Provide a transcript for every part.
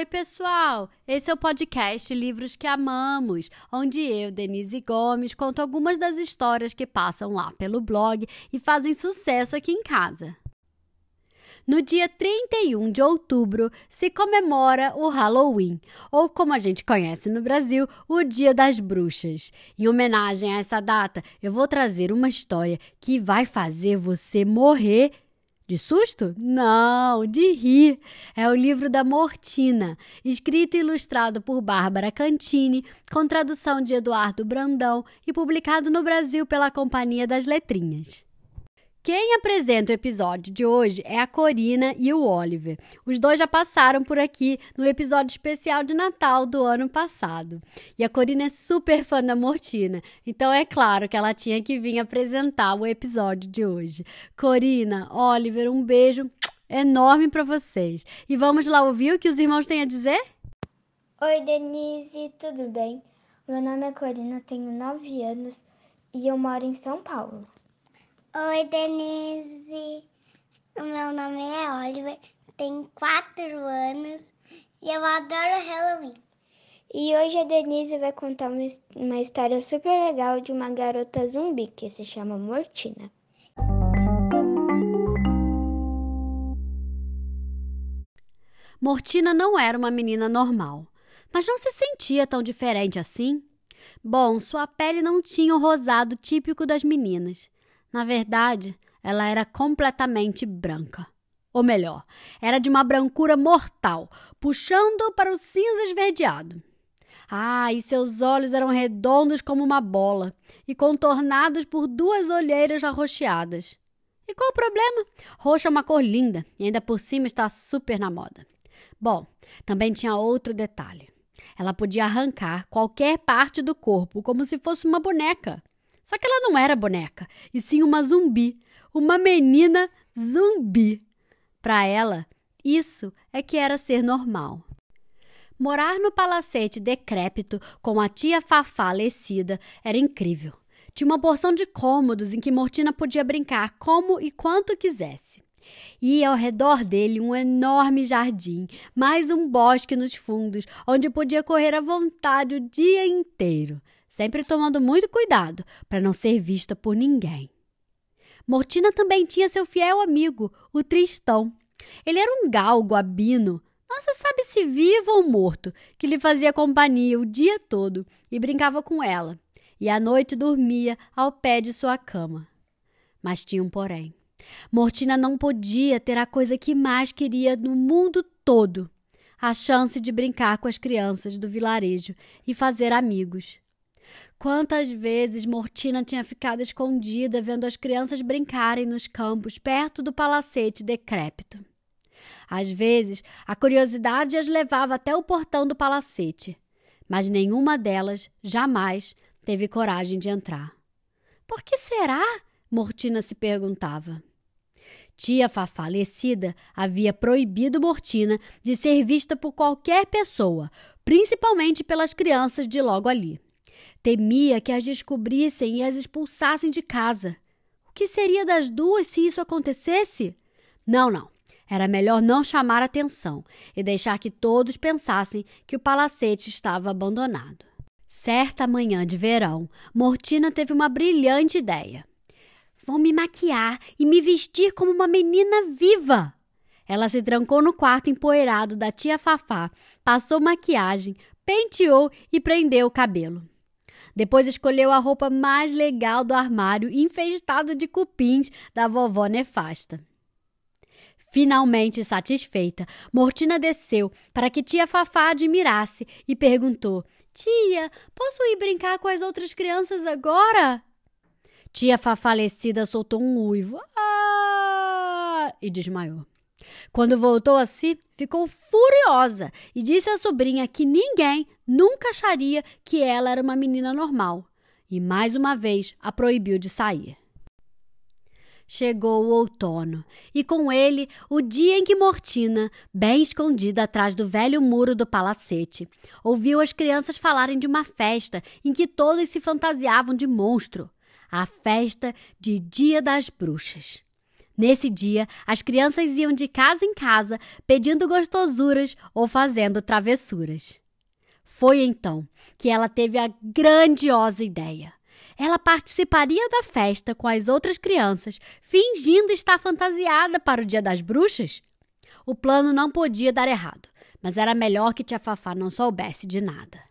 Oi, pessoal! Esse é o podcast Livros que Amamos, onde eu, Denise Gomes, conto algumas das histórias que passam lá pelo blog e fazem sucesso aqui em casa. No dia 31 de outubro se comemora o Halloween, ou como a gente conhece no Brasil, o Dia das Bruxas. Em homenagem a essa data, eu vou trazer uma história que vai fazer você morrer de susto? Não, de rir. É o livro da Mortina, escrito e ilustrado por Bárbara Cantini, com tradução de Eduardo Brandão e publicado no Brasil pela Companhia das Letrinhas. Quem apresenta o episódio de hoje é a Corina e o Oliver. Os dois já passaram por aqui no episódio especial de Natal do ano passado. E a Corina é super fã da Mortina, então é claro que ela tinha que vir apresentar o episódio de hoje. Corina, Oliver, um beijo enorme para vocês. E vamos lá ouvir o que os irmãos têm a dizer? Oi, Denise, tudo bem? Meu nome é Corina, tenho 9 anos e eu moro em São Paulo. Oi, Denise. O meu nome é Oliver, tenho quatro anos e eu adoro Halloween. E hoje a Denise vai contar uma, uma história super legal de uma garota zumbi que se chama Mortina. Mortina não era uma menina normal, mas não se sentia tão diferente assim. Bom, sua pele não tinha o rosado típico das meninas na verdade, ela era completamente branca. Ou melhor, era de uma brancura mortal, puxando para o cinza esverdeado. Ah, e seus olhos eram redondos como uma bola e contornados por duas olheiras arroxeadas. E qual o problema? Roxa é uma cor linda e ainda por cima está super na moda. Bom, também tinha outro detalhe. Ela podia arrancar qualquer parte do corpo como se fosse uma boneca. Só que ela não era boneca, e sim uma zumbi, uma menina zumbi. Para ela, isso é que era ser normal. Morar no palacete decrépito com a tia Fafá falecida era incrível. Tinha uma porção de cômodos em que Mortina podia brincar como e quanto quisesse. E ao redor dele um enorme jardim, mais um bosque nos fundos, onde podia correr à vontade o dia inteiro sempre tomando muito cuidado para não ser vista por ninguém. Mortina também tinha seu fiel amigo, o Tristão. Ele era um galgo abino, não se sabe se vivo ou morto, que lhe fazia companhia o dia todo e brincava com ela, e à noite dormia ao pé de sua cama. Mas tinha um porém. Mortina não podia ter a coisa que mais queria no mundo todo: a chance de brincar com as crianças do vilarejo e fazer amigos. Quantas vezes Mortina tinha ficado escondida vendo as crianças brincarem nos campos perto do palacete decrépito. Às vezes, a curiosidade as levava até o portão do palacete, mas nenhuma delas jamais teve coragem de entrar. Por que será? Mortina se perguntava. Tia Fá falecida havia proibido Mortina de ser vista por qualquer pessoa, principalmente pelas crianças de logo ali. Temia que as descobrissem e as expulsassem de casa. O que seria das duas se isso acontecesse? Não, não. Era melhor não chamar atenção e deixar que todos pensassem que o palacete estava abandonado. Certa manhã de verão, Mortina teve uma brilhante ideia. Vou me maquiar e me vestir como uma menina viva. Ela se trancou no quarto empoeirado da tia Fafá, passou maquiagem, penteou e prendeu o cabelo. Depois escolheu a roupa mais legal do armário, enfeitado de cupins da vovó nefasta. Finalmente satisfeita, Mortina desceu para que tia Fafá admirasse e perguntou: Tia, posso ir brincar com as outras crianças agora? Tia Fá falecida soltou um uivo ah! e desmaiou. Quando voltou a si, ficou furiosa e disse à sobrinha que ninguém nunca acharia que ela era uma menina normal e mais uma vez a proibiu de sair. Chegou o outono e com ele o dia em que Mortina, bem escondida atrás do velho muro do palacete, ouviu as crianças falarem de uma festa em que todos se fantasiavam de monstro a festa de Dia das Bruxas. Nesse dia, as crianças iam de casa em casa pedindo gostosuras ou fazendo travessuras. Foi então que ela teve a grandiosa ideia. Ela participaria da festa com as outras crianças, fingindo estar fantasiada para o Dia das Bruxas? O plano não podia dar errado, mas era melhor que Tia Fafá não soubesse de nada.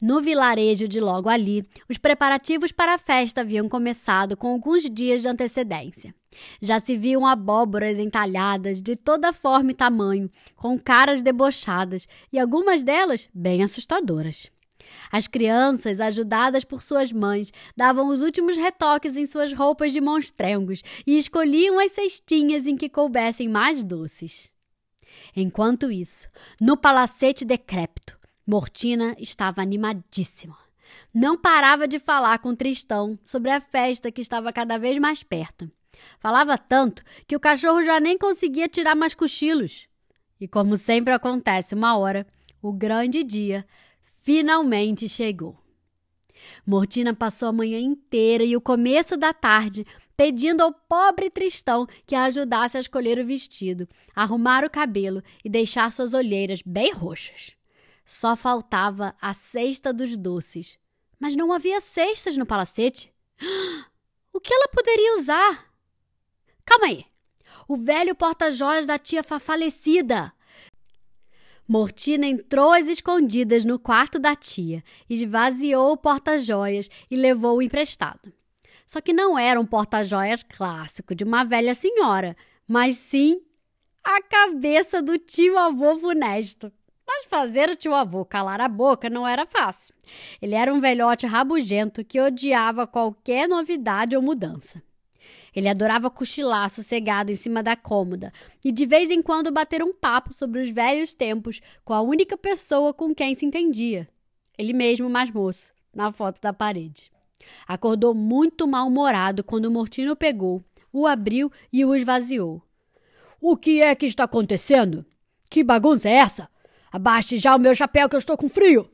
No vilarejo de logo ali, os preparativos para a festa haviam começado com alguns dias de antecedência. Já se viam abóboras entalhadas de toda forma e tamanho, com caras debochadas e algumas delas bem assustadoras. As crianças, ajudadas por suas mães, davam os últimos retoques em suas roupas de monstrengos e escolhiam as cestinhas em que coubessem mais doces. Enquanto isso, no palacete decrépito, Mortina estava animadíssima. Não parava de falar com Tristão sobre a festa que estava cada vez mais perto. Falava tanto que o cachorro já nem conseguia tirar mais cochilos. E como sempre acontece uma hora, o grande dia finalmente chegou. Mortina passou a manhã inteira e o começo da tarde pedindo ao pobre Tristão que a ajudasse a escolher o vestido, arrumar o cabelo e deixar suas olheiras bem roxas. Só faltava a cesta dos doces. Mas não havia cestas no palacete. O que ela poderia usar? Calma aí. O velho porta-joias da tia falecida. Mortina entrou às escondidas no quarto da tia, esvaziou o porta-joias e levou o emprestado. Só que não era um porta-joias clássico de uma velha senhora, mas sim a cabeça do tio avô funesto. Mas fazer o tio avô calar a boca não era fácil. Ele era um velhote rabugento que odiava qualquer novidade ou mudança. Ele adorava cochilar sossegado em cima da cômoda e de vez em quando bater um papo sobre os velhos tempos com a única pessoa com quem se entendia. Ele mesmo mais moço, na foto da parede. Acordou muito mal-humorado quando o Mortino pegou, o abriu e o esvaziou. O que é que está acontecendo? Que bagunça é essa? Abaixe já o meu chapéu que eu estou com frio.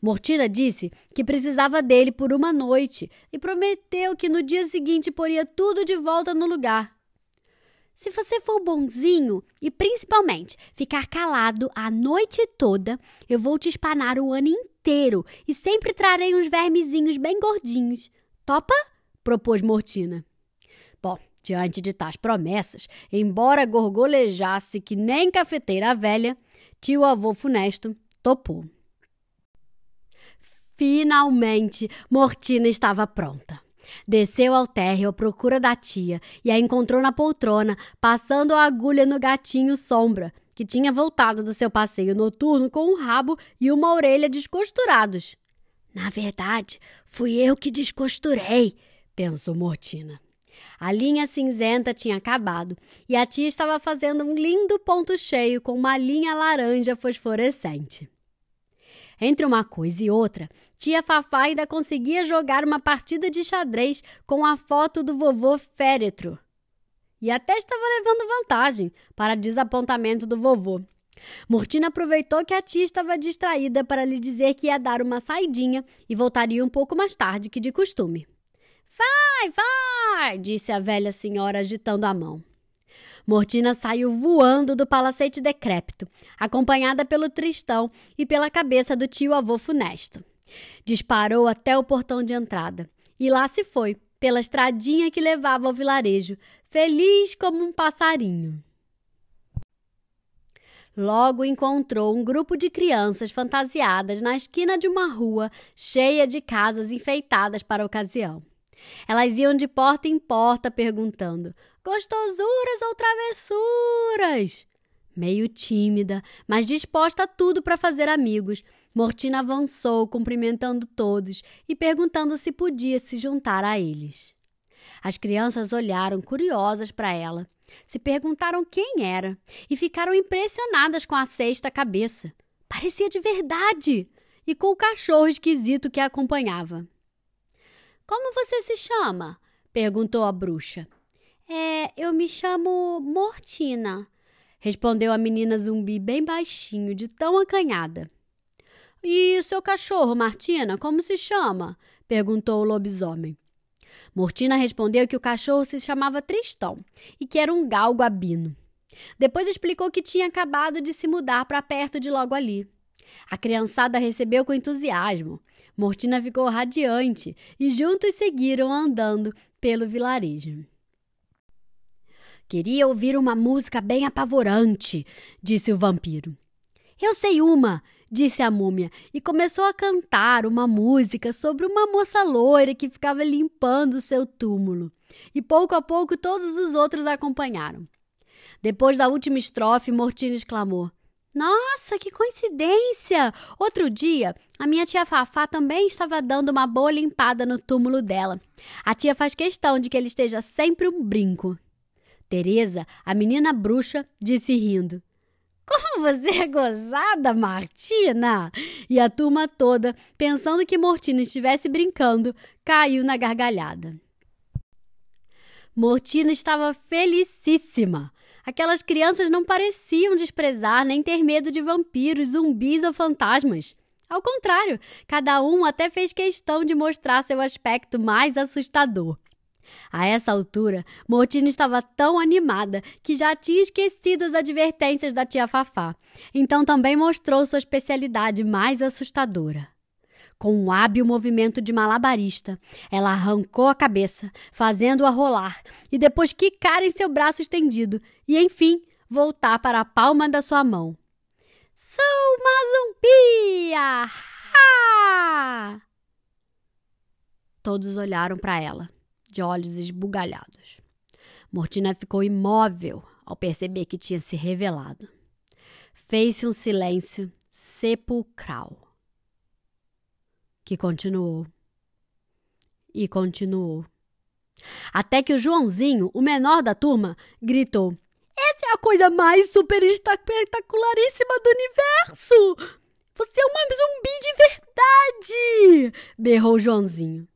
Mortina disse que precisava dele por uma noite e prometeu que no dia seguinte poria tudo de volta no lugar. Se você for bonzinho e principalmente ficar calado a noite toda, eu vou te espanar o ano inteiro e sempre trarei uns vermezinhos bem gordinhos. Topa? propôs Mortina. Bom, diante de tais promessas, embora gorgolejasse que nem cafeteira velha, tio avô funesto topou. Finalmente, Mortina estava pronta. Desceu ao térreo à procura da tia e a encontrou na poltrona, passando a agulha no gatinho Sombra, que tinha voltado do seu passeio noturno com um rabo e uma orelha descosturados. Na verdade, fui eu que descosturei, pensou Mortina. A linha cinzenta tinha acabado e a tia estava fazendo um lindo ponto cheio com uma linha laranja fosforescente. Entre uma coisa e outra, tia Fafá ainda conseguia jogar uma partida de xadrez com a foto do vovô féretro. E até estava levando vantagem, para desapontamento do vovô. Murtina aproveitou que a tia estava distraída para lhe dizer que ia dar uma saidinha e voltaria um pouco mais tarde que de costume. Vai, vai! disse a velha senhora agitando a mão. Mortina saiu voando do palacete decrépito, acompanhada pelo Tristão e pela cabeça do tio avô funesto. Disparou até o portão de entrada e lá se foi, pela estradinha que levava ao vilarejo, feliz como um passarinho. Logo encontrou um grupo de crianças fantasiadas na esquina de uma rua cheia de casas enfeitadas para a ocasião. Elas iam de porta em porta perguntando: gostosuras ou travessuras? Meio tímida, mas disposta a tudo para fazer amigos, Mortina avançou, cumprimentando todos e perguntando se podia se juntar a eles. As crianças olharam curiosas para ela, se perguntaram quem era e ficaram impressionadas com a cesta cabeça. Parecia de verdade! E com o cachorro esquisito que a acompanhava. Como você se chama? perguntou a bruxa. É, eu me chamo Mortina, respondeu a menina zumbi bem baixinho, de tão acanhada. E o seu cachorro, Martina, como se chama? perguntou o lobisomem. Mortina respondeu que o cachorro se chamava Tristão e que era um galgo abino. Depois explicou que tinha acabado de se mudar para perto de logo ali. A criançada recebeu com entusiasmo. Mortina ficou radiante e juntos seguiram andando pelo vilarejo. Queria ouvir uma música bem apavorante, disse o vampiro. Eu sei uma, disse a múmia, e começou a cantar uma música sobre uma moça loira que ficava limpando seu túmulo. E pouco a pouco todos os outros acompanharam. Depois da última estrofe, Mortina exclamou: Nossa, que coincidência! Outro dia, a minha tia Fafá também estava dando uma boa limpada no túmulo dela. A tia faz questão de que ele esteja sempre um brinco. Teresa, a menina bruxa, disse rindo: como você é gozada, Martina! E a turma toda, pensando que Mortina estivesse brincando, caiu na gargalhada. Mortina estava felicíssima. Aquelas crianças não pareciam desprezar nem ter medo de vampiros, zumbis ou fantasmas. Ao contrário, cada um até fez questão de mostrar seu aspecto mais assustador. A essa altura, Mortina estava tão animada que já tinha esquecido as advertências da tia Fafá. Então também mostrou sua especialidade mais assustadora. Com um hábil movimento de malabarista, ela arrancou a cabeça, fazendo-a rolar, e depois quicar em seu braço estendido, e enfim voltar para a palma da sua mão. Sou uma zumbia! Ha! Todos olharam para ela de olhos esbugalhados. Mortina ficou imóvel ao perceber que tinha se revelado. Fez-se um silêncio sepulcral, que continuou e continuou. Até que o Joãozinho, o menor da turma, gritou: Essa é a coisa mais super espetacularíssima do universo! Você é uma zumbi de verdade! berrou Joãozinho.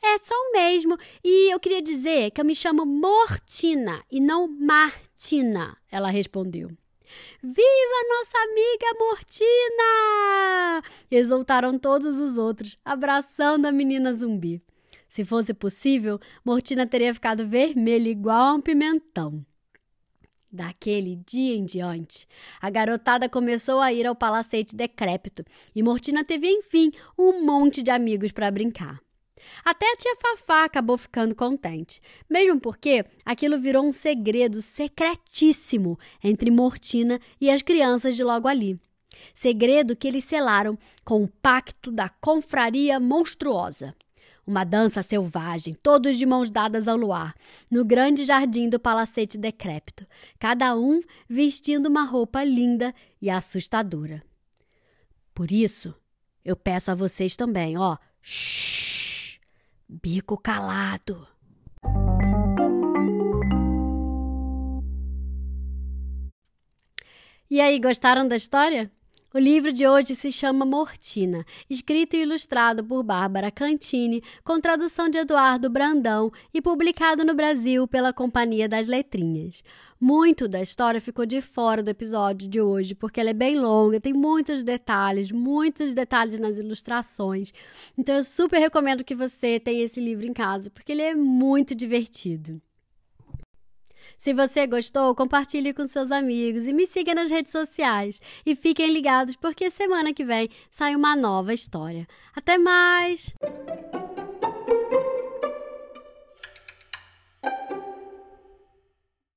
É, sou mesmo. E eu queria dizer que eu me chamo Mortina e não Martina, ela respondeu. Viva nossa amiga Mortina! Exultaram todos os outros, abraçando a menina zumbi. Se fosse possível, Mortina teria ficado vermelha igual a um pimentão. Daquele dia em diante, a garotada começou a ir ao palacete decrépito e Mortina teve, enfim, um monte de amigos para brincar. Até a tia Fafá acabou ficando contente, mesmo porque aquilo virou um segredo secretíssimo entre Mortina e as crianças de logo ali. Segredo que eles selaram com o pacto da confraria monstruosa. Uma dança selvagem, todos de mãos dadas ao luar, no grande jardim do palacete decrépito, cada um vestindo uma roupa linda e assustadora. Por isso, eu peço a vocês também, ó, shh, Bico calado. E aí, gostaram da história? O livro de hoje se chama Mortina, escrito e ilustrado por Bárbara Cantini, com tradução de Eduardo Brandão e publicado no Brasil pela Companhia das Letrinhas. Muito da história ficou de fora do episódio de hoje, porque ela é bem longa, tem muitos detalhes, muitos detalhes nas ilustrações. Então eu super recomendo que você tenha esse livro em casa, porque ele é muito divertido. Se você gostou, compartilhe com seus amigos e me siga nas redes sociais. E fiquem ligados porque semana que vem sai uma nova história. Até mais!